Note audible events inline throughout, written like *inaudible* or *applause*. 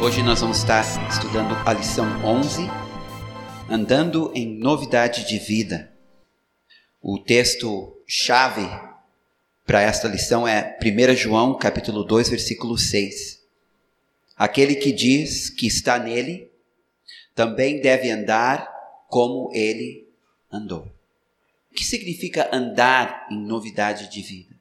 Hoje nós vamos estar estudando a lição 11, andando em novidade de vida. O texto chave para esta lição é 1 João, capítulo 2, versículo 6. Aquele que diz que está nele também deve andar como ele andou. O que significa andar em novidade de vida?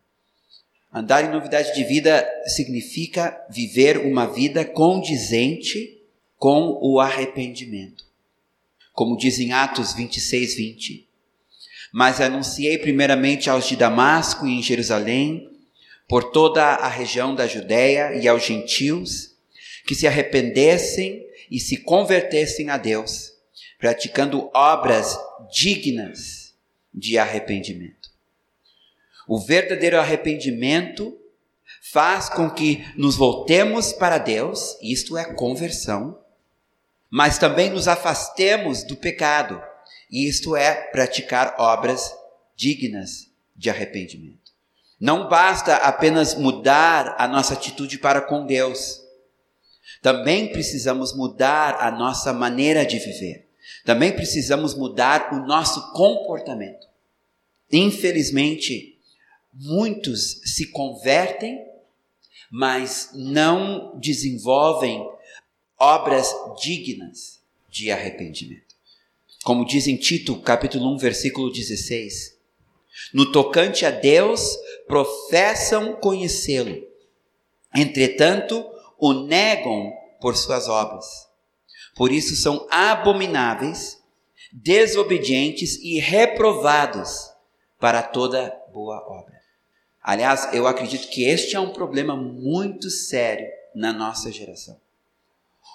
Andar em novidade de vida significa viver uma vida condizente com o arrependimento. Como diz em Atos 26, 20. Mas anunciei primeiramente aos de Damasco e em Jerusalém, por toda a região da Judéia e aos gentios, que se arrependessem e se convertessem a Deus, praticando obras dignas de arrependimento. O verdadeiro arrependimento faz com que nos voltemos para Deus, isto é conversão, mas também nos afastemos do pecado, isto é praticar obras dignas de arrependimento. Não basta apenas mudar a nossa atitude para com Deus. Também precisamos mudar a nossa maneira de viver. Também precisamos mudar o nosso comportamento. Infelizmente, Muitos se convertem, mas não desenvolvem obras dignas de arrependimento. Como diz em Tito, capítulo 1, versículo 16: No tocante a Deus, professam conhecê-lo, entretanto, o negam por suas obras. Por isso são abomináveis, desobedientes e reprovados para toda boa obra. Aliás, eu acredito que este é um problema muito sério na nossa geração.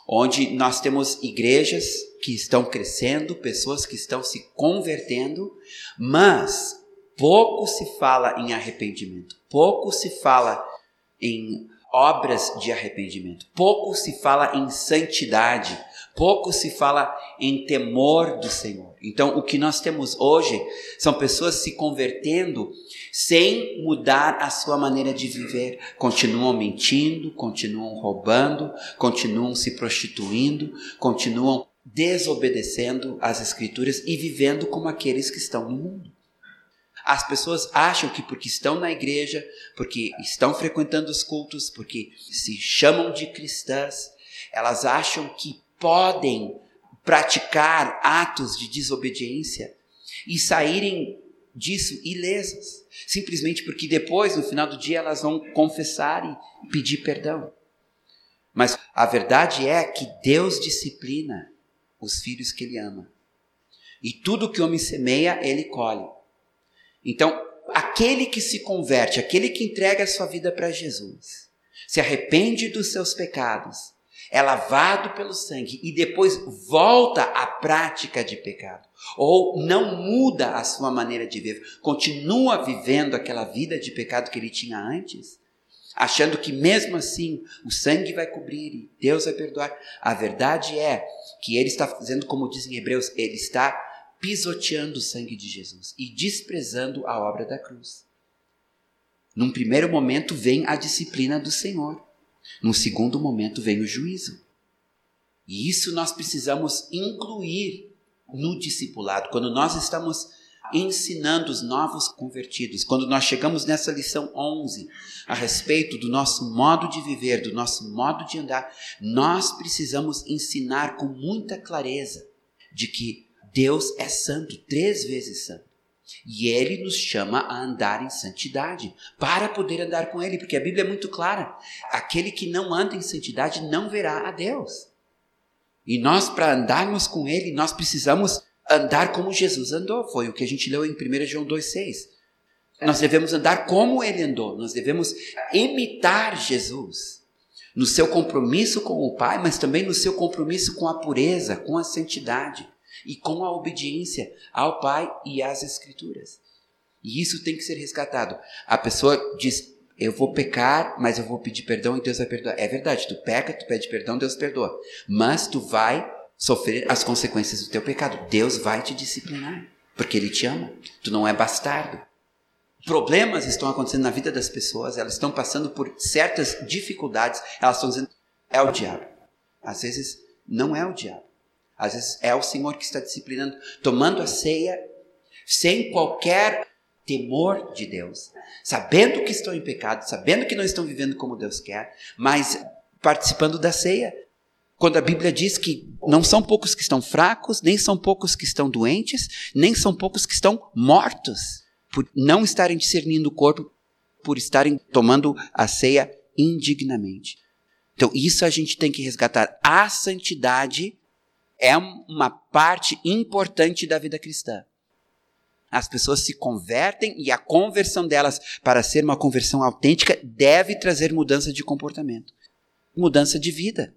Onde nós temos igrejas que estão crescendo, pessoas que estão se convertendo, mas pouco se fala em arrependimento, pouco se fala em obras de arrependimento, pouco se fala em santidade, pouco se fala em temor do Senhor. Então, o que nós temos hoje são pessoas se convertendo sem mudar a sua maneira de viver. Continuam mentindo, continuam roubando, continuam se prostituindo, continuam desobedecendo às Escrituras e vivendo como aqueles que estão no mundo. As pessoas acham que porque estão na igreja, porque estão frequentando os cultos, porque se chamam de cristãs, elas acham que podem praticar atos de desobediência e saírem disso ilesas, simplesmente porque depois, no final do dia, elas vão confessar e pedir perdão. Mas a verdade é que Deus disciplina os filhos que Ele ama. E tudo que o homem semeia, ele colhe. Então, aquele que se converte, aquele que entrega a sua vida para Jesus, se arrepende dos seus pecados, é lavado pelo sangue e depois volta à prática de pecado, ou não muda a sua maneira de viver, continua vivendo aquela vida de pecado que ele tinha antes, achando que mesmo assim o sangue vai cobrir e Deus vai perdoar. A verdade é que ele está fazendo como dizem Hebreus, ele está pisoteando o sangue de Jesus e desprezando a obra da cruz. Num primeiro momento vem a disciplina do Senhor. No segundo momento vem o juízo. E isso nós precisamos incluir no discipulado. Quando nós estamos ensinando os novos convertidos, quando nós chegamos nessa lição 11 a respeito do nosso modo de viver, do nosso modo de andar, nós precisamos ensinar com muita clareza de que Deus é santo, três vezes santo. E ele nos chama a andar em santidade, para poder andar com ele, porque a Bíblia é muito clara: aquele que não anda em santidade não verá a Deus. E nós, para andarmos com ele, nós precisamos andar como Jesus andou. Foi o que a gente leu em 1 João 2,6. Nós devemos andar como ele andou, nós devemos imitar Jesus no seu compromisso com o Pai, mas também no seu compromisso com a pureza, com a santidade e com a obediência ao Pai e às Escrituras. E isso tem que ser resgatado. A pessoa diz: Eu vou pecar, mas eu vou pedir perdão e Deus vai perdoar. É verdade, tu peca, tu pede perdão, Deus perdoa. Mas tu vai sofrer as consequências do teu pecado. Deus vai te disciplinar, porque Ele te ama. Tu não é bastardo. Problemas estão acontecendo na vida das pessoas, elas estão passando por certas dificuldades, elas estão dizendo: é o diabo. Às vezes não é o diabo. Às vezes é o Senhor que está disciplinando, tomando a ceia sem qualquer temor de Deus, sabendo que estão em pecado, sabendo que não estão vivendo como Deus quer, mas participando da ceia. Quando a Bíblia diz que não são poucos que estão fracos, nem são poucos que estão doentes, nem são poucos que estão mortos, por não estarem discernindo o corpo, por estarem tomando a ceia indignamente. Então, isso a gente tem que resgatar. A santidade é uma parte importante da vida cristã. As pessoas se convertem e a conversão delas para ser uma conversão autêntica deve trazer mudança de comportamento, mudança de vida.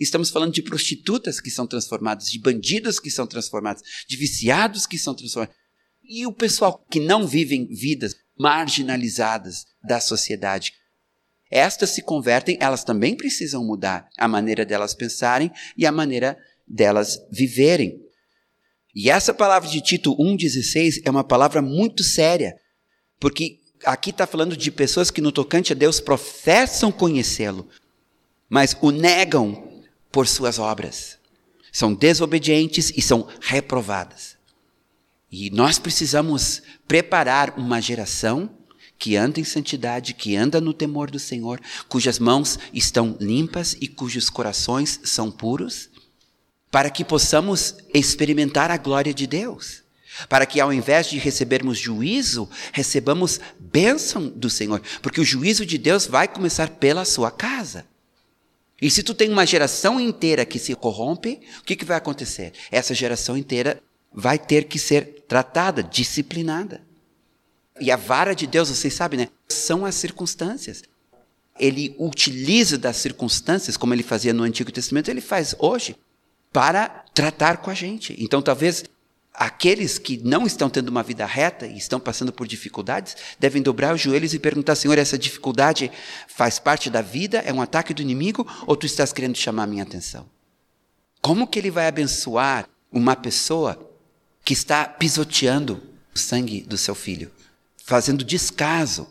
Estamos falando de prostitutas que são transformadas, de bandidos que são transformados, de viciados que são transformados. E o pessoal que não vivem vidas marginalizadas da sociedade, estas se convertem, elas também precisam mudar a maneira delas pensarem e a maneira delas viverem. E essa palavra de Tito 1,16 é uma palavra muito séria, porque aqui está falando de pessoas que, no tocante a Deus, professam conhecê-lo, mas o negam por suas obras. São desobedientes e são reprovadas. E nós precisamos preparar uma geração que anda em santidade, que anda no temor do Senhor, cujas mãos estão limpas e cujos corações são puros, para que possamos experimentar a glória de Deus. Para que ao invés de recebermos juízo, recebamos bênção do Senhor. Porque o juízo de Deus vai começar pela sua casa. E se tu tem uma geração inteira que se corrompe, o que, que vai acontecer? Essa geração inteira vai ter que ser tratada, disciplinada. E a vara de Deus, vocês sabem, né? São as circunstâncias. Ele utiliza das circunstâncias, como ele fazia no Antigo Testamento, ele faz hoje, para tratar com a gente. Então, talvez aqueles que não estão tendo uma vida reta e estão passando por dificuldades, devem dobrar os joelhos e perguntar: Senhor, essa dificuldade faz parte da vida? É um ataque do inimigo? Ou tu estás querendo chamar a minha atenção? Como que ele vai abençoar uma pessoa que está pisoteando o sangue do seu filho? fazendo descaso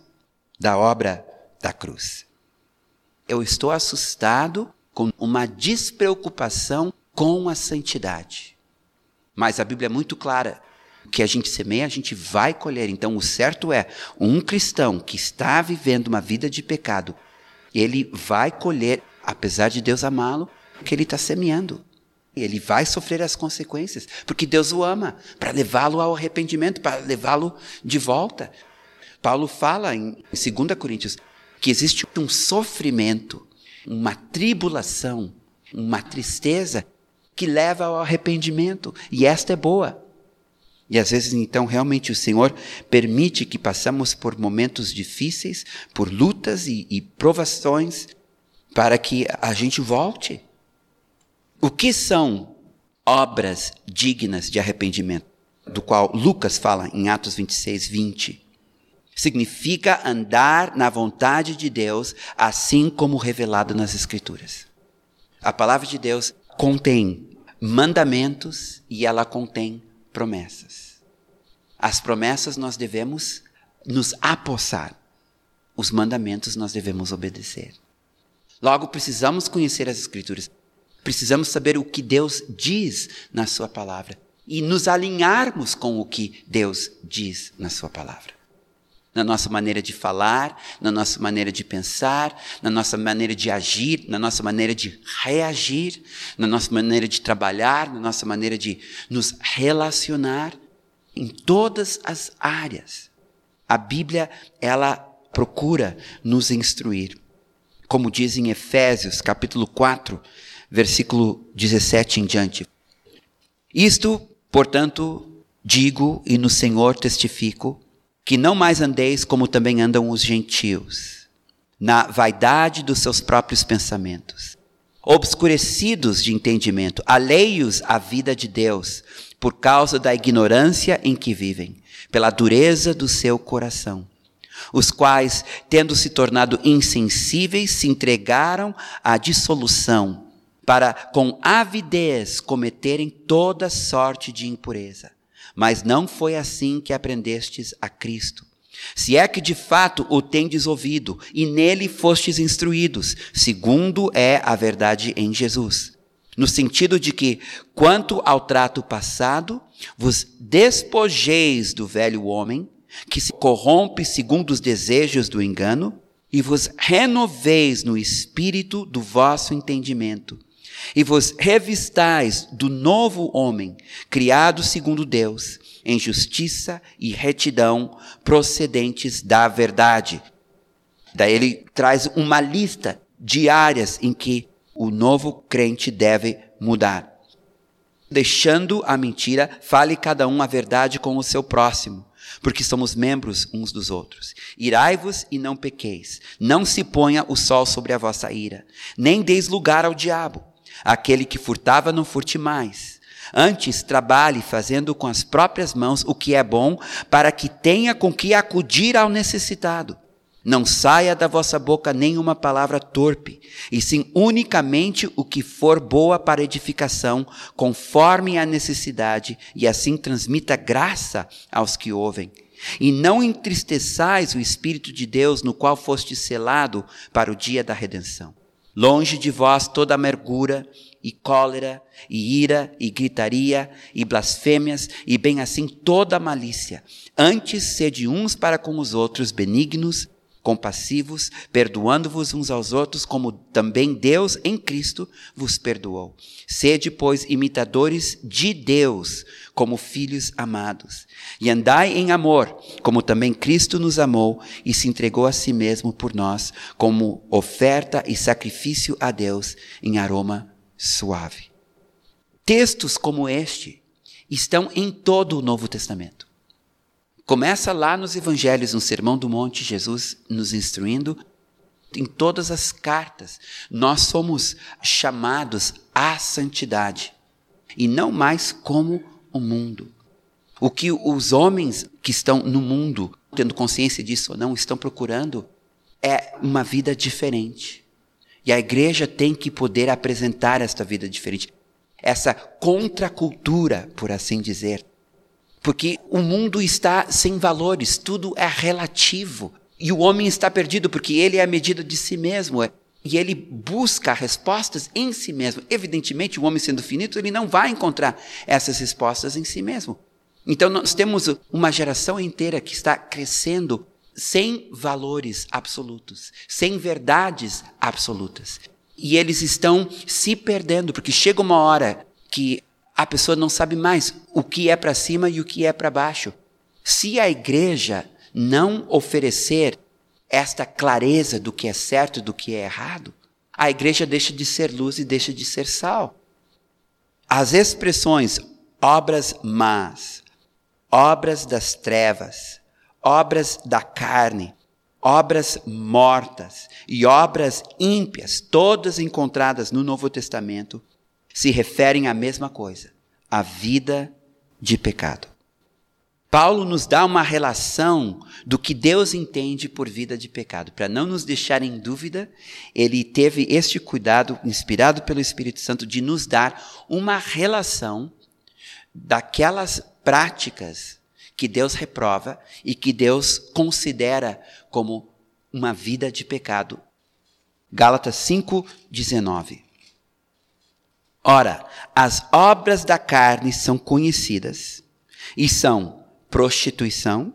da obra da cruz. Eu estou assustado com uma despreocupação com a santidade. Mas a Bíblia é muito clara. O que a gente semeia, a gente vai colher. Então, o certo é: um cristão que está vivendo uma vida de pecado, ele vai colher, apesar de Deus amá-lo, o que ele está semeando. Ele vai sofrer as consequências, porque Deus o ama, para levá-lo ao arrependimento, para levá-lo de volta. Paulo fala em 2 Coríntios que existe um sofrimento, uma tribulação, uma tristeza que leva ao arrependimento, e esta é boa. E às vezes, então, realmente o Senhor permite que passamos por momentos difíceis, por lutas e, e provações, para que a gente volte. O que são obras dignas de arrependimento? Do qual Lucas fala em Atos 26, 20. Significa andar na vontade de Deus, assim como revelado nas Escrituras. A palavra de Deus contém mandamentos e ela contém promessas. As promessas nós devemos nos apossar, os mandamentos nós devemos obedecer. Logo, precisamos conhecer as Escrituras. Precisamos saber o que Deus diz na Sua palavra e nos alinharmos com o que Deus diz na Sua palavra. Na nossa maneira de falar, na nossa maneira de pensar, na nossa maneira de agir, na nossa maneira de reagir, na nossa maneira de trabalhar, na nossa maneira de nos relacionar, em todas as áreas. A Bíblia, ela procura nos instruir. Como diz em Efésios, capítulo 4, versículo 17 em diante. Isto, portanto, digo e no Senhor testifico, que não mais andeis como também andam os gentios, na vaidade dos seus próprios pensamentos, obscurecidos de entendimento, alheios à vida de Deus, por causa da ignorância em que vivem, pela dureza do seu coração os quais, tendo se tornado insensíveis, se entregaram à dissolução, para com avidez cometerem toda sorte de impureza. Mas não foi assim que aprendestes a Cristo. Se é que de fato o tendes ouvido, e nele fostes instruídos, segundo é a verdade em Jesus. No sentido de que, quanto ao trato passado, vos despojeis do velho homem, que se corrompe segundo os desejos do engano, e vos renoveis no espírito do vosso entendimento, e vos revistais do novo homem, criado segundo Deus, em justiça e retidão procedentes da verdade. Daí ele traz uma lista de áreas em que o novo crente deve mudar. Deixando a mentira, fale cada um a verdade com o seu próximo, porque somos membros uns dos outros. Irai-vos e não pequeis. Não se ponha o sol sobre a vossa ira, nem deis lugar ao diabo. Aquele que furtava, não furte mais. Antes, trabalhe fazendo com as próprias mãos o que é bom, para que tenha com que acudir ao necessitado. Não saia da vossa boca nenhuma palavra torpe, e sim unicamente o que for boa para edificação, conforme a necessidade, e assim transmita graça aos que ouvem. E não entristeçais o Espírito de Deus, no qual foste selado para o dia da redenção. Longe de vós toda amargura, e cólera, e ira, e gritaria, e blasfêmias, e bem assim toda malícia. Antes sede uns para com os outros benignos, compassivos, perdoando-vos uns aos outros, como também Deus em Cristo vos perdoou. Sede, pois, imitadores de Deus, como filhos amados. E andai em amor, como também Cristo nos amou e se entregou a si mesmo por nós, como oferta e sacrifício a Deus em aroma suave. Textos como este estão em todo o Novo Testamento. Começa lá nos Evangelhos, no Sermão do Monte, Jesus nos instruindo. Em todas as cartas, nós somos chamados à santidade e não mais como o mundo. O que os homens que estão no mundo, tendo consciência disso ou não, estão procurando é uma vida diferente. E a igreja tem que poder apresentar esta vida diferente. Essa contracultura, por assim dizer. Porque o mundo está sem valores, tudo é relativo. E o homem está perdido porque ele é a medida de si mesmo. E ele busca respostas em si mesmo. Evidentemente, o homem sendo finito, ele não vai encontrar essas respostas em si mesmo. Então, nós temos uma geração inteira que está crescendo sem valores absolutos, sem verdades absolutas. E eles estão se perdendo, porque chega uma hora que a pessoa não sabe mais o que é para cima e o que é para baixo. Se a igreja não oferecer esta clareza do que é certo e do que é errado, a igreja deixa de ser luz e deixa de ser sal. As expressões obras más, obras das trevas, obras da carne, obras mortas e obras ímpias, todas encontradas no Novo Testamento, se referem à mesma coisa, a vida de pecado. Paulo nos dá uma relação do que Deus entende por vida de pecado. Para não nos deixar em dúvida, ele teve este cuidado, inspirado pelo Espírito Santo, de nos dar uma relação daquelas práticas que Deus reprova e que Deus considera como uma vida de pecado. Gálatas 5:19. Ora, as obras da carne são conhecidas e são prostituição,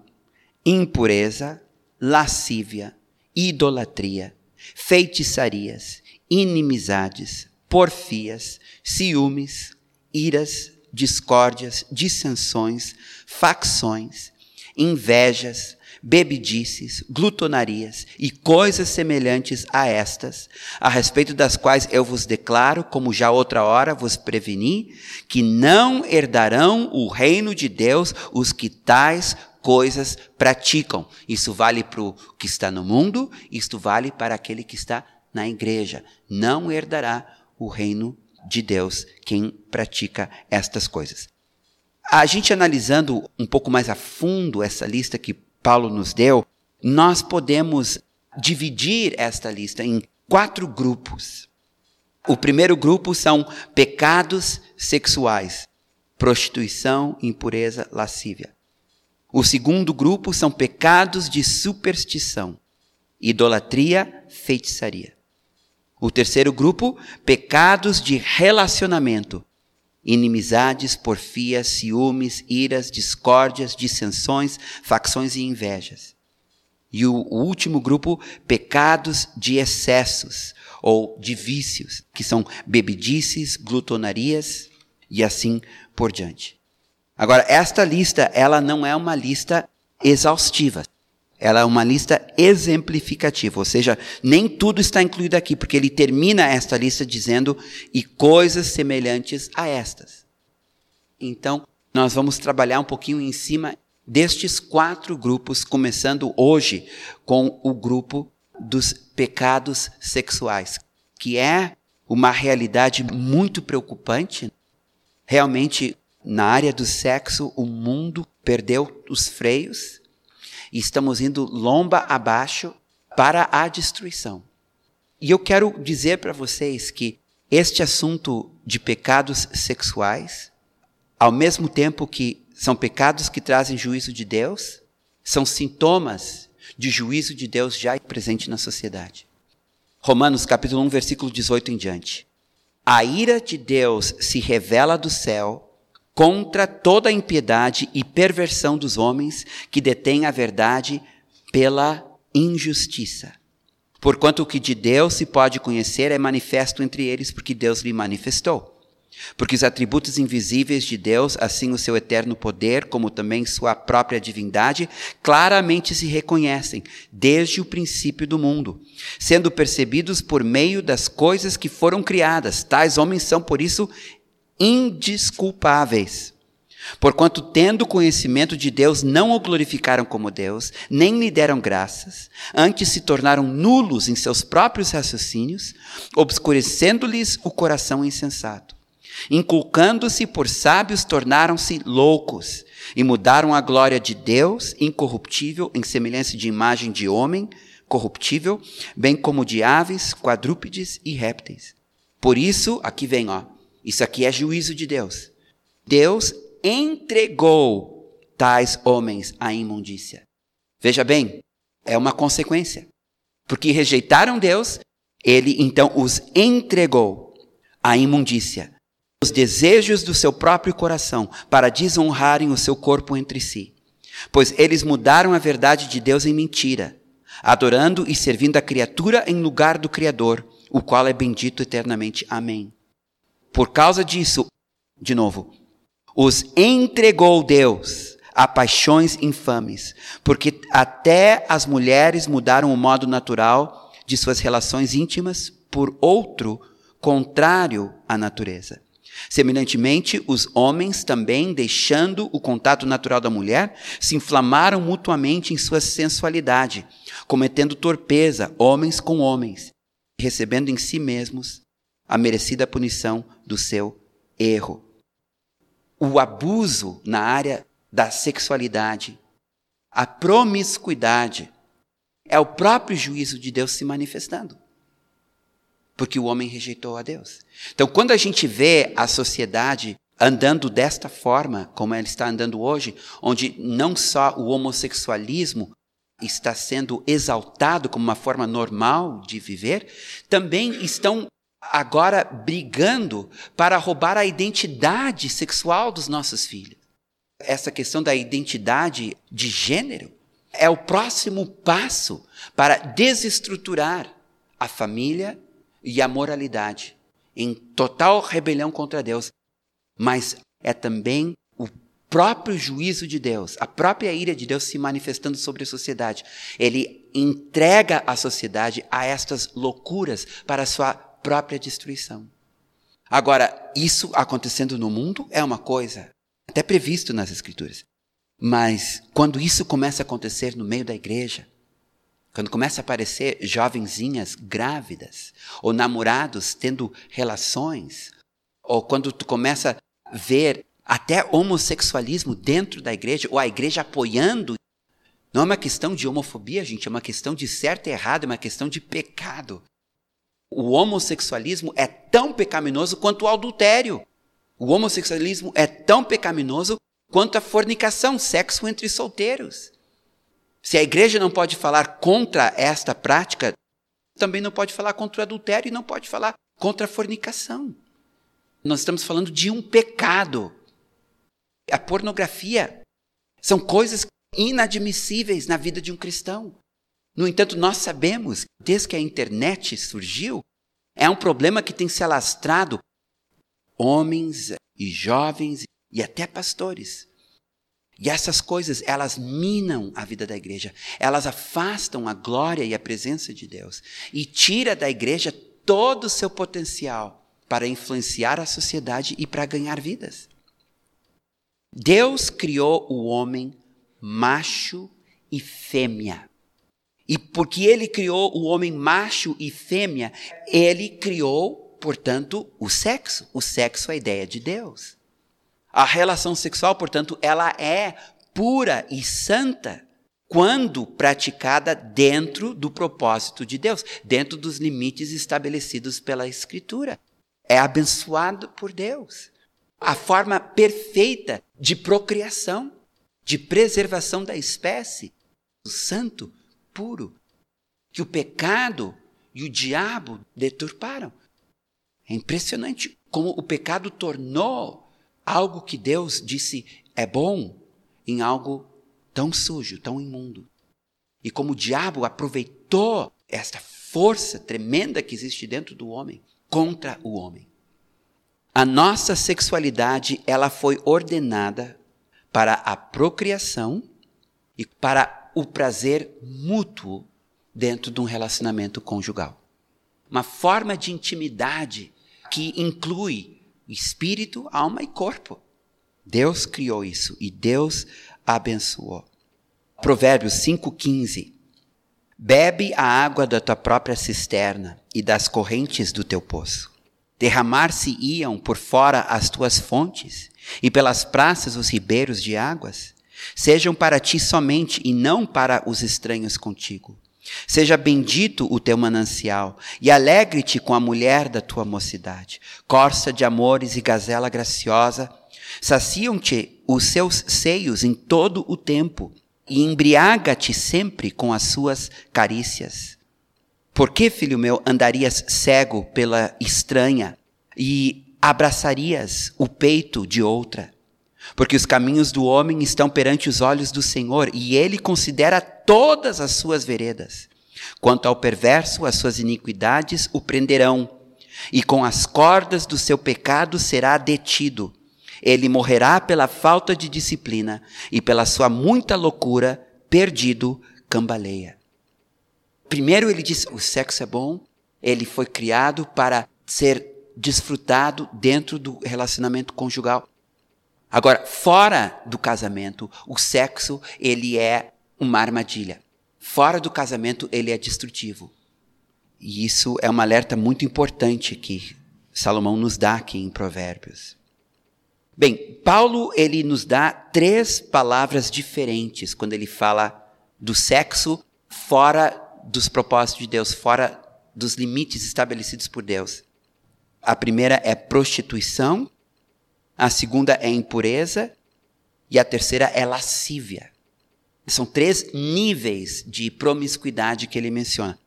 impureza, lascívia, idolatria, feitiçarias, inimizades, porfias, ciúmes, iras, discórdias, dissensões, facções, invejas, bebedices, glutonarias e coisas semelhantes a estas, a respeito das quais eu vos declaro, como já outra hora vos preveni, que não herdarão o reino de Deus os que tais coisas praticam. Isso vale para o que está no mundo, isto vale para aquele que está na igreja. Não herdará o reino de Deus quem pratica estas coisas. A gente analisando um pouco mais a fundo essa lista que Paulo nos deu, nós podemos dividir esta lista em quatro grupos. O primeiro grupo são pecados sexuais: prostituição, impureza, lascívia. O segundo grupo são pecados de superstição, idolatria, feitiçaria. O terceiro grupo, pecados de relacionamento, inimizades, porfias, ciúmes, iras, discórdias, dissensões, facções e invejas. E o, o último grupo, pecados de excessos ou de vícios, que são bebedices, glutonarias e assim por diante. Agora, esta lista, ela não é uma lista exaustiva. Ela é uma lista exemplificativa, ou seja, nem tudo está incluído aqui, porque ele termina esta lista dizendo e coisas semelhantes a estas. Então, nós vamos trabalhar um pouquinho em cima destes quatro grupos, começando hoje com o grupo dos pecados sexuais, que é uma realidade muito preocupante. Realmente, na área do sexo, o mundo perdeu os freios e estamos indo lomba abaixo para a destruição. E eu quero dizer para vocês que este assunto de pecados sexuais, ao mesmo tempo que são pecados que trazem juízo de Deus, são sintomas de juízo de Deus já presente na sociedade. Romanos capítulo 1, versículo 18 em diante. A ira de Deus se revela do céu contra toda a impiedade e perversão dos homens que detêm a verdade pela injustiça. Porquanto o que de Deus se pode conhecer é manifesto entre eles, porque Deus lhe manifestou. Porque os atributos invisíveis de Deus, assim o seu eterno poder, como também sua própria divindade, claramente se reconhecem desde o princípio do mundo, sendo percebidos por meio das coisas que foram criadas. Tais homens são, por isso, indisculpáveis. Porquanto, tendo conhecimento de Deus, não o glorificaram como Deus, nem lhe deram graças, antes se tornaram nulos em seus próprios raciocínios, obscurecendo-lhes o coração insensato. Inculcando-se por sábios, tornaram-se loucos e mudaram a glória de Deus, incorruptível, em semelhança de imagem de homem, corruptível, bem como de aves, quadrúpedes e répteis. Por isso, aqui vem, ó, isso aqui é juízo de Deus. Deus entregou tais homens à imundícia. Veja bem, é uma consequência. Porque rejeitaram Deus, ele então os entregou à imundícia, os desejos do seu próprio coração, para desonrarem o seu corpo entre si. Pois eles mudaram a verdade de Deus em mentira, adorando e servindo a criatura em lugar do Criador, o qual é bendito eternamente. Amém. Por causa disso, de novo, os entregou Deus a paixões infames, porque até as mulheres mudaram o modo natural de suas relações íntimas por outro contrário à natureza. Semelhantemente, os homens também, deixando o contato natural da mulher, se inflamaram mutuamente em sua sensualidade, cometendo torpeza, homens com homens, recebendo em si mesmos a merecida punição do seu erro. O abuso na área da sexualidade, a promiscuidade, é o próprio juízo de Deus se manifestando. Porque o homem rejeitou a Deus. Então, quando a gente vê a sociedade andando desta forma, como ela está andando hoje, onde não só o homossexualismo está sendo exaltado como uma forma normal de viver, também estão agora brigando para roubar a identidade sexual dos nossos filhos. Essa questão da identidade de gênero é o próximo passo para desestruturar a família e a moralidade em total rebelião contra Deus. Mas é também o próprio juízo de Deus, a própria ira de Deus se manifestando sobre a sociedade. Ele entrega a sociedade a estas loucuras para sua própria destruição. Agora, isso acontecendo no mundo é uma coisa, até previsto nas Escrituras. Mas quando isso começa a acontecer no meio da igreja, quando começa a aparecer jovenzinhas grávidas, ou namorados tendo relações, ou quando tu começa a ver até homossexualismo dentro da igreja, ou a igreja apoiando, não é uma questão de homofobia, gente, é uma questão de certo e errado, é uma questão de pecado. O homossexualismo é tão pecaminoso quanto o adultério. O homossexualismo é tão pecaminoso quanto à fornicação, sexo entre solteiros. Se a igreja não pode falar contra esta prática, também não pode falar contra o adultério e não pode falar contra a fornicação. Nós estamos falando de um pecado. A pornografia são coisas inadmissíveis na vida de um cristão. No entanto, nós sabemos, desde que a internet surgiu, é um problema que tem se alastrado homens e jovens e até pastores. E essas coisas, elas minam a vida da igreja. Elas afastam a glória e a presença de Deus e tira da igreja todo o seu potencial para influenciar a sociedade e para ganhar vidas. Deus criou o homem macho e fêmea. E porque ele criou o homem macho e fêmea, ele criou, portanto, o sexo. O sexo é a ideia de Deus. A relação sexual, portanto, ela é pura e santa quando praticada dentro do propósito de Deus, dentro dos limites estabelecidos pela Escritura. É abençoado por Deus. A forma perfeita de procriação, de preservação da espécie, o santo, puro, que o pecado e o diabo deturparam. É impressionante como o pecado tornou algo que Deus disse é bom em algo tão sujo, tão imundo. E como o diabo aproveitou esta força tremenda que existe dentro do homem contra o homem. A nossa sexualidade, ela foi ordenada para a procriação e para o prazer mútuo dentro de um relacionamento conjugal. Uma forma de intimidade que inclui espírito, alma e corpo. Deus criou isso e Deus abençoou. Provérbios 5,15. Bebe a água da tua própria cisterna e das correntes do teu poço. Derramar-se-iam por fora as tuas fontes, e pelas praças os ribeiros de águas. Sejam para ti somente e não para os estranhos contigo. Seja bendito o teu manancial, e alegre-te com a mulher da tua mocidade. Corça de amores e gazela graciosa, saciam-te os seus seios em todo o tempo, e embriaga-te sempre com as suas carícias. Por que, filho meu, andarias cego pela estranha e abraçarias o peito de outra? Porque os caminhos do homem estão perante os olhos do Senhor, e ele considera todas as suas veredas. Quanto ao perverso, as suas iniquidades o prenderão, e com as cordas do seu pecado será detido. Ele morrerá pela falta de disciplina, e pela sua muita loucura, perdido, cambaleia. Primeiro ele diz: o sexo é bom, ele foi criado para ser desfrutado dentro do relacionamento conjugal. Agora, fora do casamento, o sexo ele é uma armadilha. Fora do casamento, ele é destrutivo. E isso é um alerta muito importante que Salomão nos dá aqui em Provérbios. Bem, Paulo ele nos dá três palavras diferentes quando ele fala do sexo fora dos propósitos de Deus, fora dos limites estabelecidos por Deus. A primeira é prostituição, a segunda é impureza e a terceira é lascívia. São três níveis de promiscuidade que ele menciona.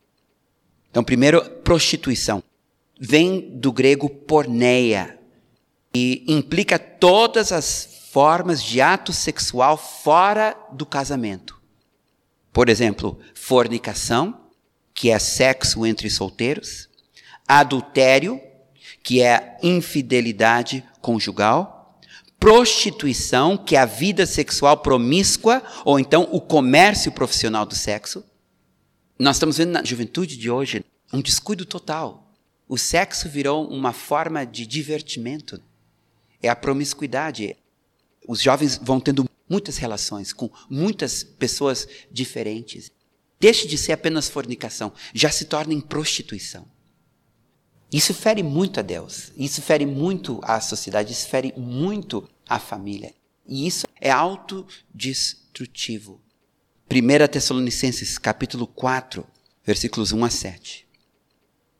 Então, primeiro, prostituição. Vem do grego porneia e implica todas as formas de ato sexual fora do casamento. Por exemplo, fornicação, que é sexo entre solteiros, adultério, que é infidelidade conjugal, prostituição, que é a vida sexual promíscua, ou então o comércio profissional do sexo. Nós estamos vendo na juventude de hoje um descuido total. O sexo virou uma forma de divertimento. É a promiscuidade. Os jovens vão tendo muitas relações com muitas pessoas diferentes. Deixe de ser apenas fornicação, já se torna em prostituição. Isso fere muito a Deus, isso fere muito a sociedade, isso fere muito a família. E isso é autodestrutivo. 1 Tessalonicenses capítulo 4, versículos 1 a 7.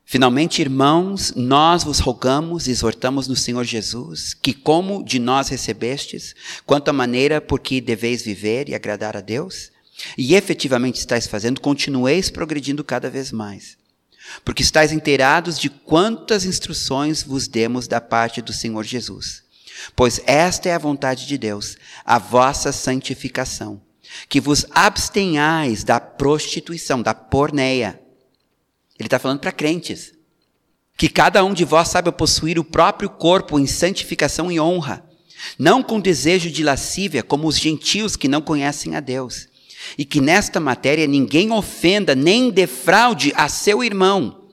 Finalmente, irmãos, nós vos rogamos e exortamos no Senhor Jesus, que como de nós recebestes, quanto à maneira por que deveis viver e agradar a Deus, e efetivamente estáis fazendo, continueis progredindo cada vez mais. Porque estáis inteirados de quantas instruções vos demos da parte do Senhor Jesus. Pois esta é a vontade de Deus, a vossa santificação, que vos abstenhais da prostituição, da porneia ele está falando para crentes. Que cada um de vós saiba possuir o próprio corpo em santificação e honra, não com desejo de lascívia, como os gentios que não conhecem a Deus. E que nesta matéria ninguém ofenda nem defraude a seu irmão,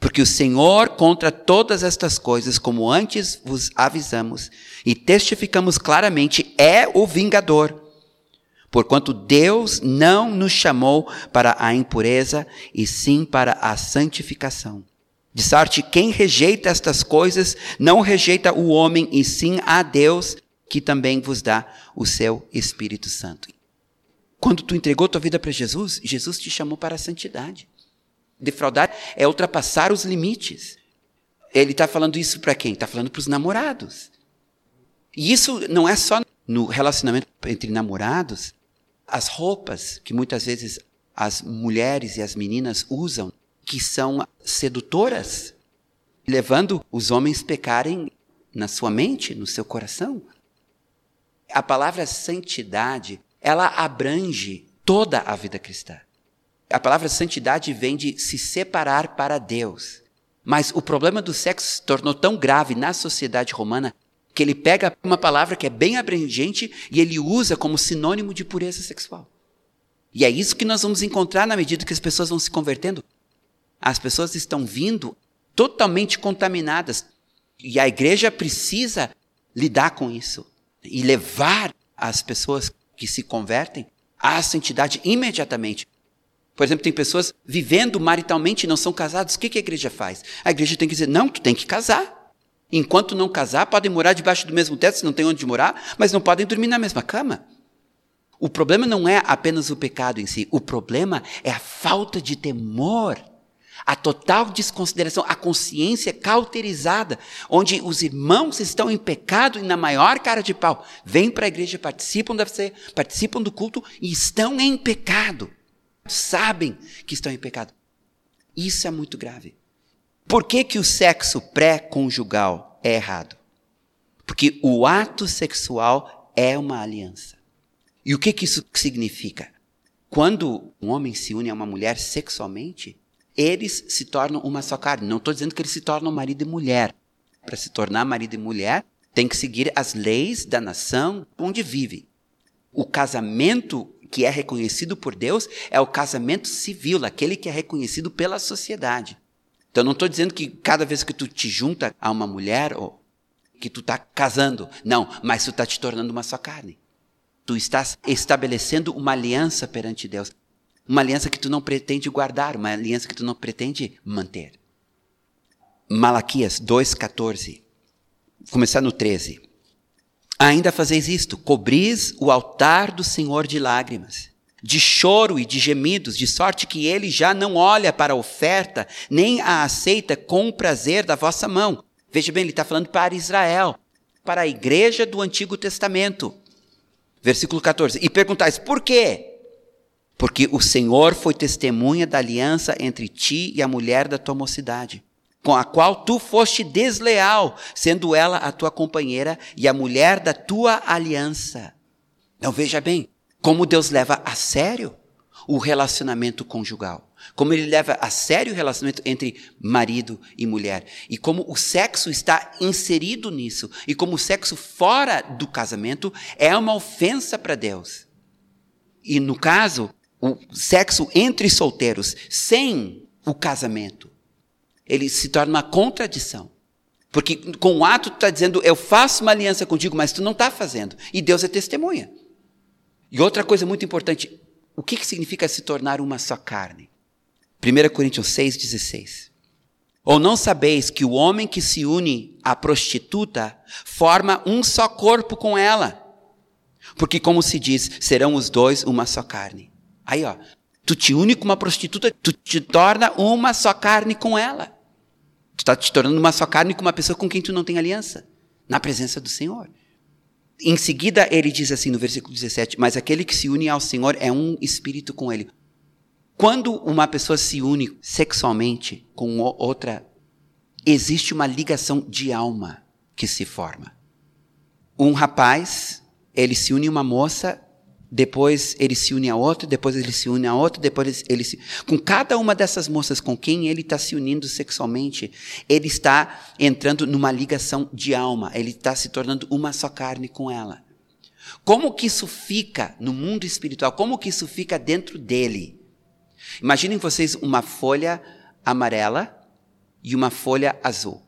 porque o Senhor, contra todas estas coisas, como antes vos avisamos e testificamos claramente, é o vingador Porquanto Deus não nos chamou para a impureza, e sim para a santificação. De sorte, quem rejeita estas coisas, não rejeita o homem, e sim a Deus, que também vos dá o seu Espírito Santo. Quando tu entregou tua vida para Jesus, Jesus te chamou para a santidade. Defraudar é ultrapassar os limites. Ele está falando isso para quem? Está falando para os namorados. E isso não é só no relacionamento entre namorados, as roupas que muitas vezes as mulheres e as meninas usam, que são sedutoras, levando os homens pecarem na sua mente, no seu coração. A palavra santidade, ela abrange toda a vida cristã. A palavra santidade vem de se separar para Deus. Mas o problema do sexo se tornou tão grave na sociedade romana que ele pega uma palavra que é bem abrangente e ele usa como sinônimo de pureza sexual. E é isso que nós vamos encontrar na medida que as pessoas vão se convertendo. As pessoas estão vindo totalmente contaminadas. E a igreja precisa lidar com isso e levar as pessoas que se convertem à santidade imediatamente. Por exemplo, tem pessoas vivendo maritalmente e não são casados. O que a igreja faz? A igreja tem que dizer: não, tu tem que casar. Enquanto não casar, podem morar debaixo do mesmo teto, se não tem onde morar, mas não podem dormir na mesma cama. O problema não é apenas o pecado em si, o problema é a falta de temor, a total desconsideração, a consciência cauterizada, onde os irmãos estão em pecado e na maior cara de pau, vêm para a igreja, participam da fé, participam do culto e estão em pecado. Sabem que estão em pecado. Isso é muito grave. Por que, que o sexo pré-conjugal é errado? Porque o ato sexual é uma aliança. E o que, que isso significa? Quando um homem se une a uma mulher sexualmente, eles se tornam uma só carne. Não estou dizendo que eles se tornam marido e mulher. Para se tornar marido e mulher, tem que seguir as leis da nação onde vive. O casamento que é reconhecido por Deus é o casamento civil, aquele que é reconhecido pela sociedade. Então não estou dizendo que cada vez que tu te junta a uma mulher, ou que tu está casando. Não, mas tu está te tornando uma só carne. Tu estás estabelecendo uma aliança perante Deus. Uma aliança que tu não pretende guardar, uma aliança que tu não pretende manter. Malaquias 2,14. Começar no 13. Ainda fazeis isto: cobris o altar do Senhor de lágrimas de choro e de gemidos, de sorte que ele já não olha para a oferta, nem a aceita com prazer da vossa mão. Veja bem, ele está falando para Israel, para a igreja do Antigo Testamento. Versículo 14. E perguntais, por quê? Porque o Senhor foi testemunha da aliança entre ti e a mulher da tua mocidade, com a qual tu foste desleal, sendo ela a tua companheira e a mulher da tua aliança. Então veja bem, como Deus leva a sério o relacionamento conjugal. Como ele leva a sério o relacionamento entre marido e mulher. E como o sexo está inserido nisso. E como o sexo fora do casamento é uma ofensa para Deus. E no caso, o sexo entre solteiros, sem o casamento, ele se torna uma contradição. Porque com o ato tu está dizendo, eu faço uma aliança contigo, mas tu não está fazendo. E Deus é testemunha. E outra coisa muito importante, o que, que significa se tornar uma só carne? 1 Coríntios 6,16. Ou não sabeis que o homem que se une à prostituta forma um só corpo com ela? Porque, como se diz, serão os dois uma só carne. Aí, ó, tu te une com uma prostituta, tu te torna uma só carne com ela. Tu está te tornando uma só carne com uma pessoa com quem tu não tem aliança, na presença do Senhor. Em seguida, ele diz assim no versículo 17: Mas aquele que se une ao Senhor é um espírito com ele. Quando uma pessoa se une sexualmente com outra, existe uma ligação de alma que se forma. Um rapaz, ele se une a uma moça, depois ele se une a outra, depois ele se une a outra, depois ele se. Com cada uma dessas moças com quem ele está se unindo sexualmente, ele está entrando numa ligação de alma, ele está se tornando uma só carne com ela. Como que isso fica no mundo espiritual? Como que isso fica dentro dele? Imaginem vocês uma folha amarela e uma folha azul.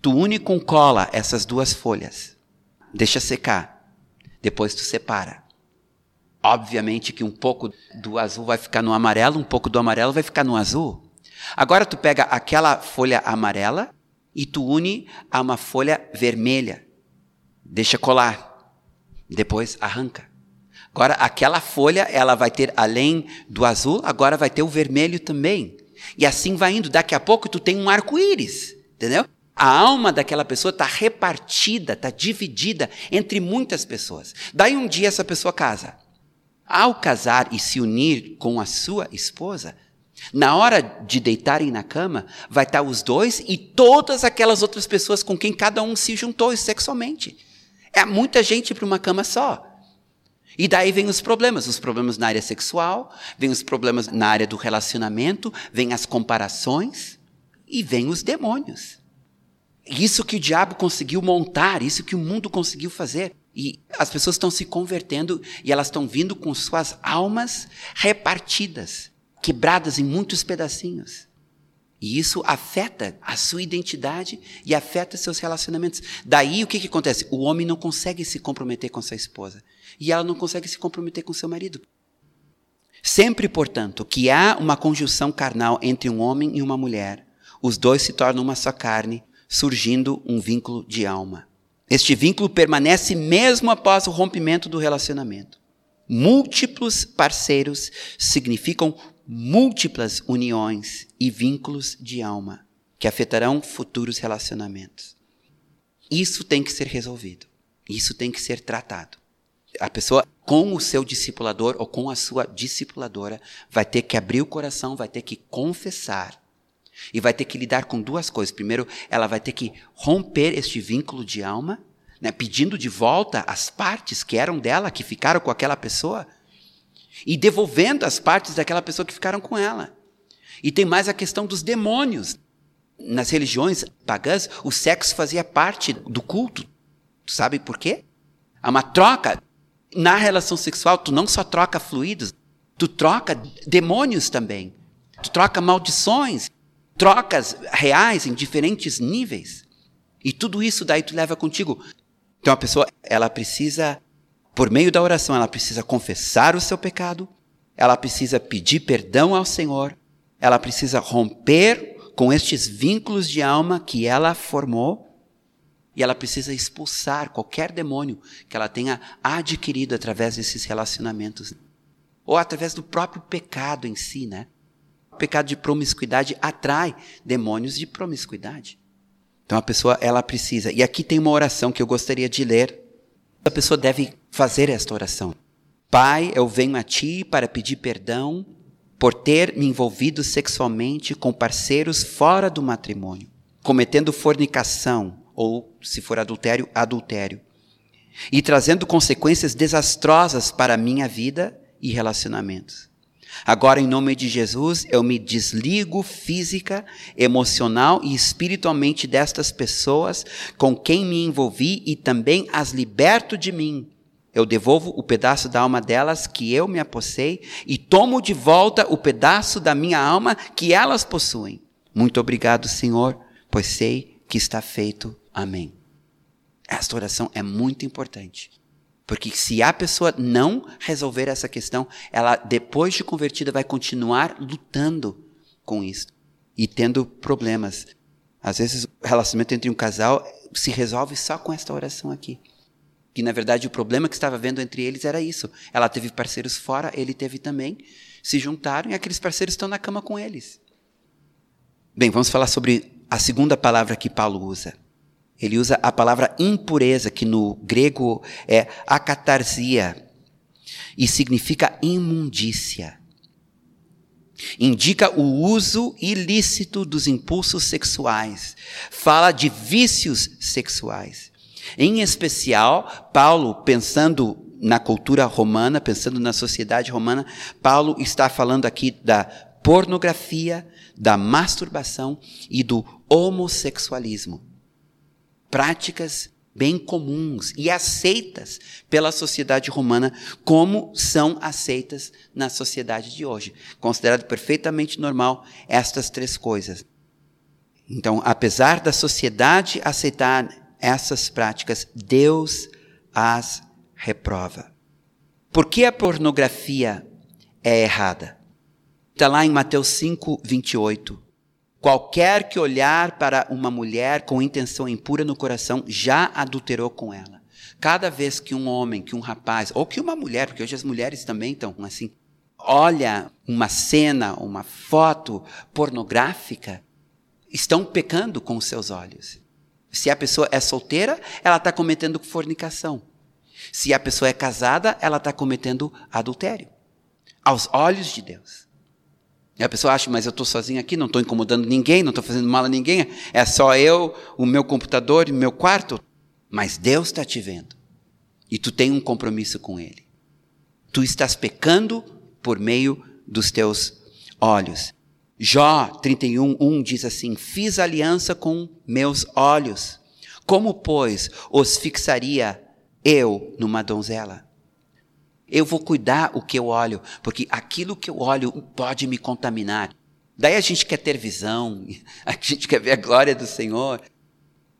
Tu une com cola essas duas folhas. Deixa secar. Depois tu separa. Obviamente que um pouco do azul vai ficar no amarelo, um pouco do amarelo vai ficar no azul. Agora tu pega aquela folha amarela e tu une a uma folha vermelha. Deixa colar. Depois arranca. Agora, aquela folha, ela vai ter, além do azul, agora vai ter o vermelho também. E assim vai indo. Daqui a pouco tu tem um arco-íris, entendeu? A alma daquela pessoa está repartida, está dividida entre muitas pessoas. Daí um dia essa pessoa casa. Ao casar e se unir com a sua esposa, na hora de deitarem na cama, vai estar os dois e todas aquelas outras pessoas com quem cada um se juntou sexualmente. É muita gente para uma cama só. E daí vem os problemas, os problemas na área sexual, vem os problemas na área do relacionamento, vem as comparações e vem os demônios. Isso que o diabo conseguiu montar, isso que o mundo conseguiu fazer. E as pessoas estão se convertendo e elas estão vindo com suas almas repartidas, quebradas em muitos pedacinhos. E isso afeta a sua identidade e afeta seus relacionamentos. Daí o que, que acontece? O homem não consegue se comprometer com sua esposa e ela não consegue se comprometer com seu marido. Sempre, portanto, que há uma conjunção carnal entre um homem e uma mulher, os dois se tornam uma só carne, surgindo um vínculo de alma. Este vínculo permanece mesmo após o rompimento do relacionamento. Múltiplos parceiros significam múltiplas uniões e vínculos de alma que afetarão futuros relacionamentos. Isso tem que ser resolvido. Isso tem que ser tratado a pessoa com o seu discipulador ou com a sua discipuladora vai ter que abrir o coração, vai ter que confessar. E vai ter que lidar com duas coisas. Primeiro, ela vai ter que romper este vínculo de alma, né, pedindo de volta as partes que eram dela, que ficaram com aquela pessoa, e devolvendo as partes daquela pessoa que ficaram com ela. E tem mais a questão dos demônios. Nas religiões pagãs, o sexo fazia parte do culto. Tu sabe por quê? Há uma troca na relação sexual, tu não só troca fluidos, tu troca demônios também. Tu troca maldições, trocas reais em diferentes níveis. E tudo isso daí tu leva contigo. Então a pessoa, ela precisa, por meio da oração, ela precisa confessar o seu pecado, ela precisa pedir perdão ao Senhor, ela precisa romper com estes vínculos de alma que ela formou e ela precisa expulsar qualquer demônio que ela tenha adquirido através desses relacionamentos. Ou através do próprio pecado em si, né? O pecado de promiscuidade atrai demônios de promiscuidade. Então a pessoa, ela precisa. E aqui tem uma oração que eu gostaria de ler. A pessoa deve fazer esta oração. Pai, eu venho a ti para pedir perdão por ter me envolvido sexualmente com parceiros fora do matrimônio, cometendo fornicação, ou, se for adultério, adultério, e trazendo consequências desastrosas para a minha vida e relacionamentos. Agora, em nome de Jesus, eu me desligo física, emocional e espiritualmente destas pessoas com quem me envolvi e também as liberto de mim. Eu devolvo o pedaço da alma delas que eu me apossei e tomo de volta o pedaço da minha alma que elas possuem. Muito obrigado, Senhor, pois sei que está feito Amém. Esta oração é muito importante. Porque se a pessoa não resolver essa questão, ela, depois de convertida, vai continuar lutando com isso e tendo problemas. Às vezes, o relacionamento entre um casal se resolve só com esta oração aqui. Que, na verdade, o problema que estava vendo entre eles era isso. Ela teve parceiros fora, ele teve também. Se juntaram e aqueles parceiros estão na cama com eles. Bem, vamos falar sobre a segunda palavra que Paulo usa. Ele usa a palavra impureza, que no grego é acatarsia, e significa imundícia. Indica o uso ilícito dos impulsos sexuais. Fala de vícios sexuais. Em especial, Paulo, pensando na cultura romana, pensando na sociedade romana, Paulo está falando aqui da pornografia, da masturbação e do homossexualismo. Práticas bem comuns e aceitas pela sociedade romana, como são aceitas na sociedade de hoje. Considerado perfeitamente normal estas três coisas. Então, apesar da sociedade aceitar essas práticas, Deus as reprova. Por que a pornografia é errada? Está lá em Mateus 5, 28. Qualquer que olhar para uma mulher com intenção impura no coração já adulterou com ela. Cada vez que um homem, que um rapaz, ou que uma mulher, porque hoje as mulheres também estão assim, olha uma cena, uma foto pornográfica, estão pecando com os seus olhos. Se a pessoa é solteira, ela está cometendo fornicação. Se a pessoa é casada, ela está cometendo adultério. Aos olhos de Deus. E a pessoa acha, mas eu estou sozinho aqui, não estou incomodando ninguém, não estou fazendo mal a ninguém, é só eu, o meu computador e o meu quarto. Mas Deus está te vendo. E tu tem um compromisso com Ele. Tu estás pecando por meio dos teus olhos. Jó 31, 1 diz assim: Fiz aliança com meus olhos. Como, pois, os fixaria eu numa donzela? Eu vou cuidar o que eu olho, porque aquilo que eu olho pode me contaminar. Daí a gente quer ter visão, *laughs* a gente quer ver a glória do Senhor.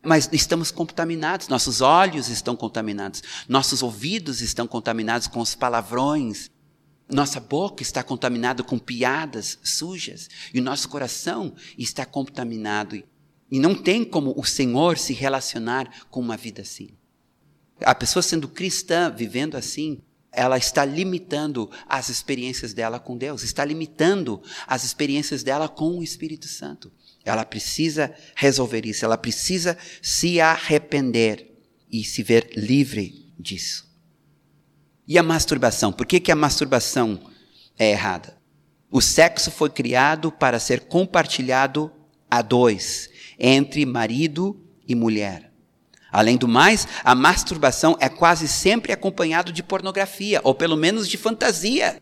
Mas estamos contaminados, nossos olhos estão contaminados, nossos ouvidos estão contaminados com os palavrões, nossa boca está contaminada com piadas sujas e o nosso coração está contaminado. E não tem como o Senhor se relacionar com uma vida assim. A pessoa sendo cristã, vivendo assim, ela está limitando as experiências dela com Deus, está limitando as experiências dela com o Espírito Santo. Ela precisa resolver isso, ela precisa se arrepender e se ver livre disso. E a masturbação? Por que, que a masturbação é errada? O sexo foi criado para ser compartilhado a dois, entre marido e mulher. Além do mais, a masturbação é quase sempre acompanhado de pornografia, ou pelo menos de fantasia.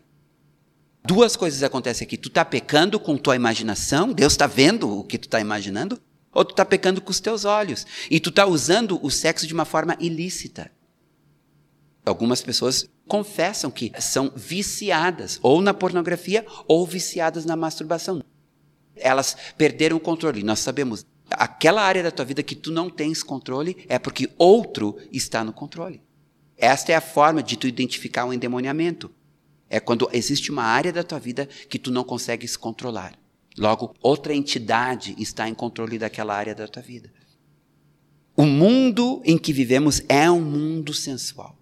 Duas coisas acontecem aqui. Tu está pecando com tua imaginação, Deus está vendo o que tu está imaginando, ou tu está pecando com os teus olhos. E tu está usando o sexo de uma forma ilícita. Algumas pessoas confessam que são viciadas ou na pornografia ou viciadas na masturbação. Elas perderam o controle. Nós sabemos, aquela área da tua vida que tu não tens controle é porque outro está no controle. Esta é a forma de tu identificar um endemoniamento. É quando existe uma área da tua vida que tu não consegues controlar. Logo, outra entidade está em controle daquela área da tua vida. O mundo em que vivemos é um mundo sensual.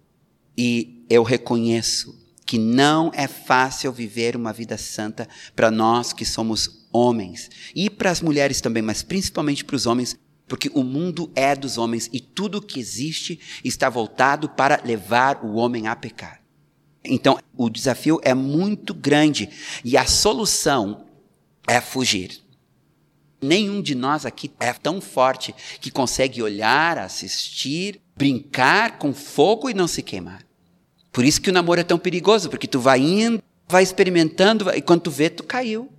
E eu reconheço que não é fácil viver uma vida santa para nós que somos homens. E para as mulheres também, mas principalmente para os homens, porque o mundo é dos homens e tudo que existe está voltado para levar o homem a pecar. Então, o desafio é muito grande e a solução é fugir. Nenhum de nós aqui é tão forte que consegue olhar, assistir, brincar com fogo e não se queimar. Por isso que o namoro é tão perigoso, porque tu vai indo, vai experimentando e quando tu vê, tu caiu.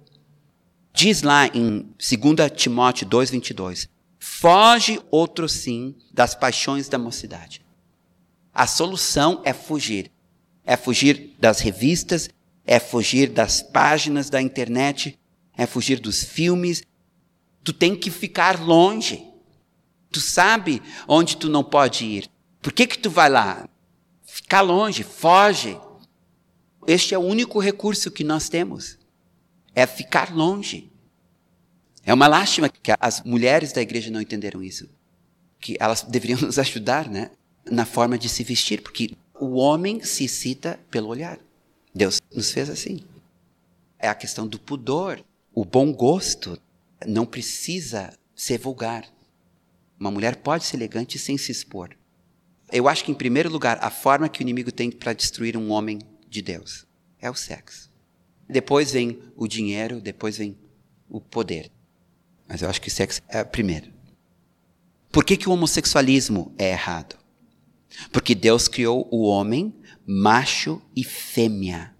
Diz lá em 2 Timóteo 2,22: Foge outro sim das paixões da mocidade. A solução é fugir. É fugir das revistas, é fugir das páginas da internet, é fugir dos filmes. Tu tem que ficar longe. Tu sabe onde tu não pode ir. Por que que tu vai lá? Ficar longe, foge. Este é o único recurso que nós temos é ficar longe. É uma lástima que as mulheres da igreja não entenderam isso. Que elas deveriam *laughs* nos ajudar, né? Na forma de se vestir, porque o homem se cita pelo olhar. Deus nos fez assim. É a questão do pudor, o bom gosto. Não precisa ser vulgar. Uma mulher pode ser elegante sem se expor. Eu acho que, em primeiro lugar, a forma que o inimigo tem para destruir um homem de Deus é o sexo. Depois vem o dinheiro, depois vem o poder. Mas eu acho que o sexo é primeiro. Por que, que o homossexualismo é errado? Porque Deus criou o homem macho e fêmea.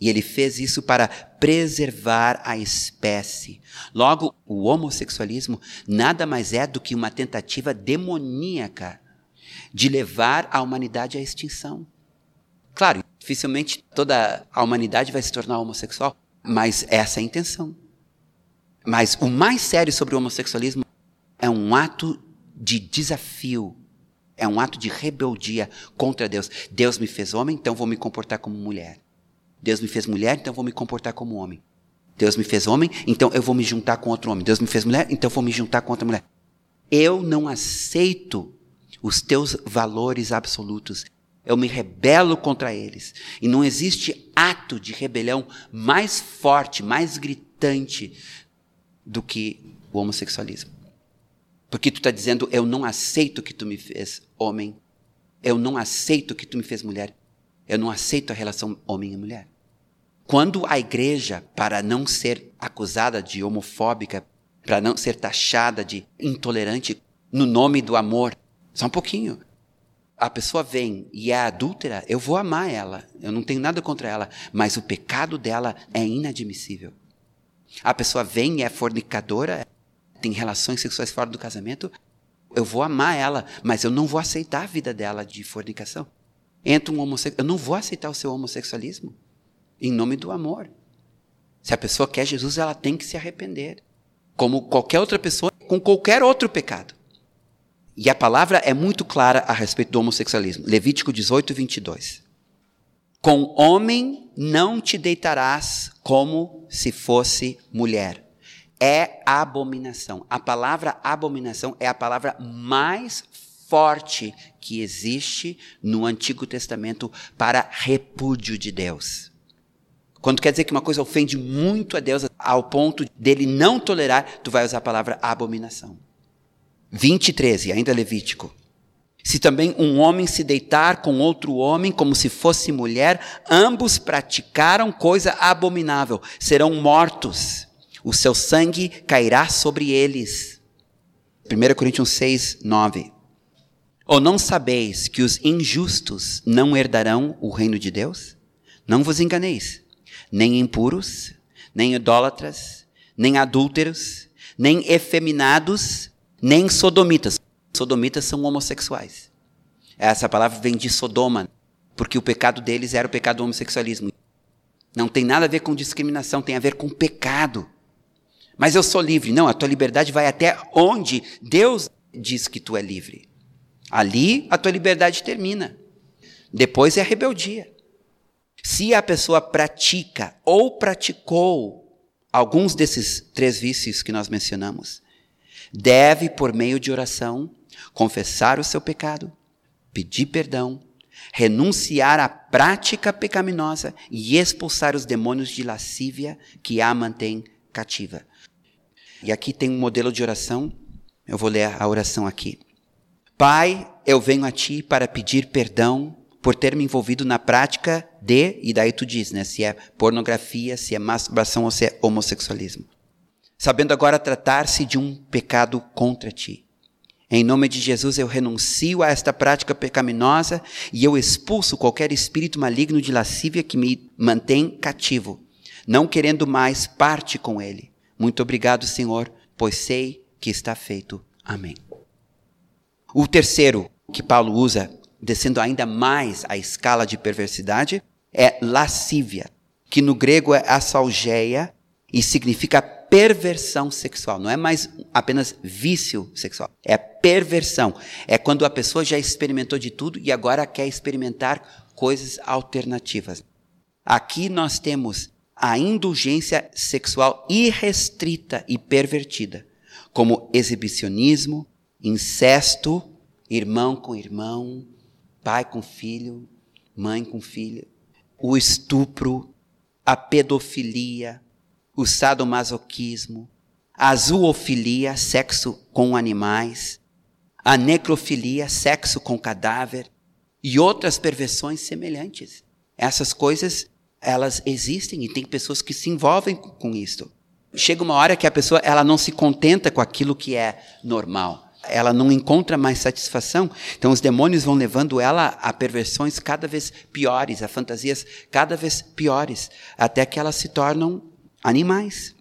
E ele fez isso para preservar a espécie. Logo, o homossexualismo nada mais é do que uma tentativa demoníaca de levar a humanidade à extinção. Claro, dificilmente toda a humanidade vai se tornar homossexual, mas essa é a intenção. Mas o mais sério sobre o homossexualismo é um ato de desafio, é um ato de rebeldia contra Deus. Deus me fez homem, então vou me comportar como mulher. Deus me fez mulher, então vou me comportar como homem. Deus me fez homem, então eu vou me juntar com outro homem. Deus me fez mulher, então vou me juntar com outra mulher. Eu não aceito os teus valores absolutos. Eu me rebelo contra eles. E não existe ato de rebelião mais forte, mais gritante do que o homossexualismo. Porque tu está dizendo, eu não aceito que tu me fez homem. Eu não aceito que tu me fez mulher. Eu não aceito a relação homem e mulher. Quando a igreja, para não ser acusada de homofóbica, para não ser taxada de intolerante no nome do amor, só um pouquinho. A pessoa vem e é adúltera, eu vou amar ela, eu não tenho nada contra ela, mas o pecado dela é inadmissível. A pessoa vem e é fornicadora, tem relações sexuais fora do casamento, eu vou amar ela, mas eu não vou aceitar a vida dela de fornicação. Entra um homossexual, eu não vou aceitar o seu homossexualismo em nome do amor. Se a pessoa quer Jesus, ela tem que se arrepender, como qualquer outra pessoa com qualquer outro pecado. E a palavra é muito clara a respeito do homossexualismo. Levítico 18, 22. Com homem não te deitarás como se fosse mulher. É abominação. A palavra abominação é a palavra mais forte que existe no Antigo Testamento para repúdio de Deus. Quando quer dizer que uma coisa ofende muito a Deus ao ponto dele não tolerar, tu vai usar a palavra abominação. 20, 13, ainda Levítico. Se também um homem se deitar com outro homem como se fosse mulher, ambos praticaram coisa abominável, serão mortos. O seu sangue cairá sobre eles. 1 Coríntios 6, 9. Ou não sabeis que os injustos não herdarão o reino de Deus? Não vos enganeis. Nem impuros, nem idólatras, nem adúlteros, nem efeminados, nem sodomitas. Sodomitas são homossexuais. Essa palavra vem de Sodoma, porque o pecado deles era o pecado do homossexualismo. Não tem nada a ver com discriminação, tem a ver com pecado. Mas eu sou livre. Não, a tua liberdade vai até onde Deus diz que tu é livre. Ali a tua liberdade termina. Depois é a rebeldia. Se a pessoa pratica ou praticou alguns desses três vícios que nós mencionamos, deve, por meio de oração, confessar o seu pecado, pedir perdão, renunciar à prática pecaminosa e expulsar os demônios de lascívia que a mantém cativa. E aqui tem um modelo de oração, eu vou ler a oração aqui. Pai, eu venho a ti para pedir perdão por ter me envolvido na prática de, e daí tu diz, né, se é pornografia, se é masturbação ou se é homossexualismo sabendo agora tratar-se de um pecado contra ti. Em nome de Jesus, eu renuncio a esta prática pecaminosa e eu expulso qualquer espírito maligno de lascívia que me mantém cativo, não querendo mais parte com ele. Muito obrigado, Senhor, pois sei que está feito. Amém. O terceiro que Paulo usa, descendo ainda mais a escala de perversidade, é lascívia, que no grego é assalgeia e significa perversão sexual. Não é mais apenas vício sexual. É perversão. É quando a pessoa já experimentou de tudo e agora quer experimentar coisas alternativas. Aqui nós temos a indulgência sexual irrestrita e pervertida, como exibicionismo, incesto, irmão com irmão, pai com filho, mãe com filha, o estupro, a pedofilia, o sadomasoquismo, a zoofilia, sexo com animais, a necrofilia, sexo com cadáver e outras perversões semelhantes. Essas coisas, elas existem e tem pessoas que se envolvem com isso. Chega uma hora que a pessoa ela não se contenta com aquilo que é normal. Ela não encontra mais satisfação. Então os demônios vão levando ela a perversões cada vez piores, a fantasias cada vez piores, até que elas se tornam animais.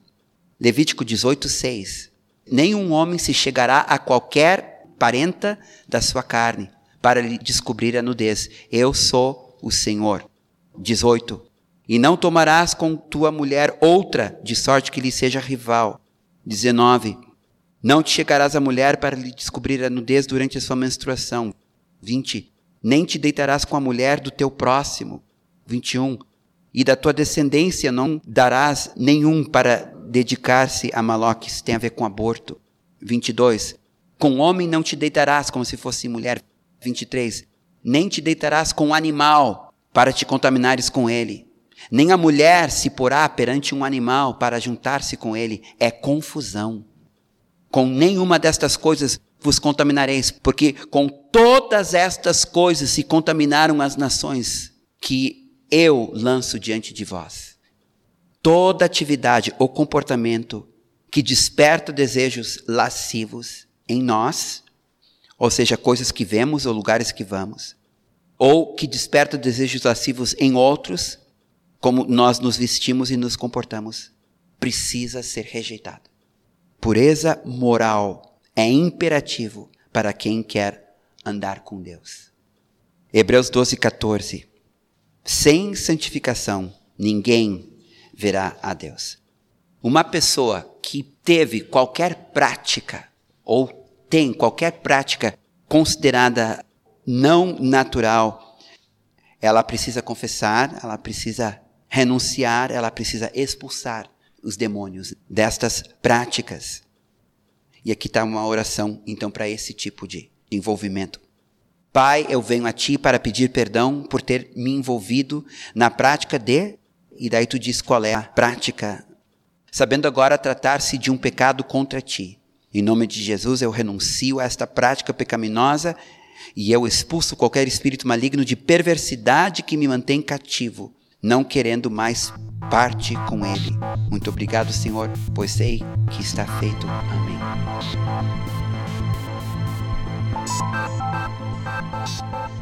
Levítico 18, 6. Nenhum homem se chegará a qualquer parenta da sua carne para lhe descobrir a nudez. Eu sou o Senhor. 18. E não tomarás com tua mulher outra, de sorte que lhe seja rival. 19. Não te chegarás à mulher para lhe descobrir a nudez durante a sua menstruação. 20. Nem te deitarás com a mulher do teu próximo. 21. E da tua descendência não darás nenhum para dedicar-se a maloques, tem a ver com aborto. 22. Com homem não te deitarás como se fosse mulher. 23. Nem te deitarás com animal para te contaminares com ele. Nem a mulher se porá perante um animal para juntar-se com ele. É confusão. Com nenhuma destas coisas vos contaminareis, porque com todas estas coisas se contaminaram as nações que eu lanço diante de vós. Toda atividade ou comportamento que desperta desejos lascivos em nós, ou seja, coisas que vemos ou lugares que vamos, ou que desperta desejos lascivos em outros, como nós nos vestimos e nos comportamos, precisa ser rejeitado. Pureza moral é imperativo para quem quer andar com Deus. Hebreus 12, 14. Sem santificação, ninguém verá a Deus. Uma pessoa que teve qualquer prática, ou tem qualquer prática considerada não natural, ela precisa confessar, ela precisa renunciar, ela precisa expulsar os demônios destas práticas. E aqui está uma oração, então, para esse tipo de envolvimento. Pai, eu venho a ti para pedir perdão por ter me envolvido na prática de. E daí tu diz qual é a prática. Sabendo agora tratar-se de um pecado contra ti. Em nome de Jesus, eu renuncio a esta prática pecaminosa e eu expulso qualquer espírito maligno de perversidade que me mantém cativo não querendo mais parte com Ele. Muito obrigado, Senhor, pois sei que está feito. Amém. Thank you.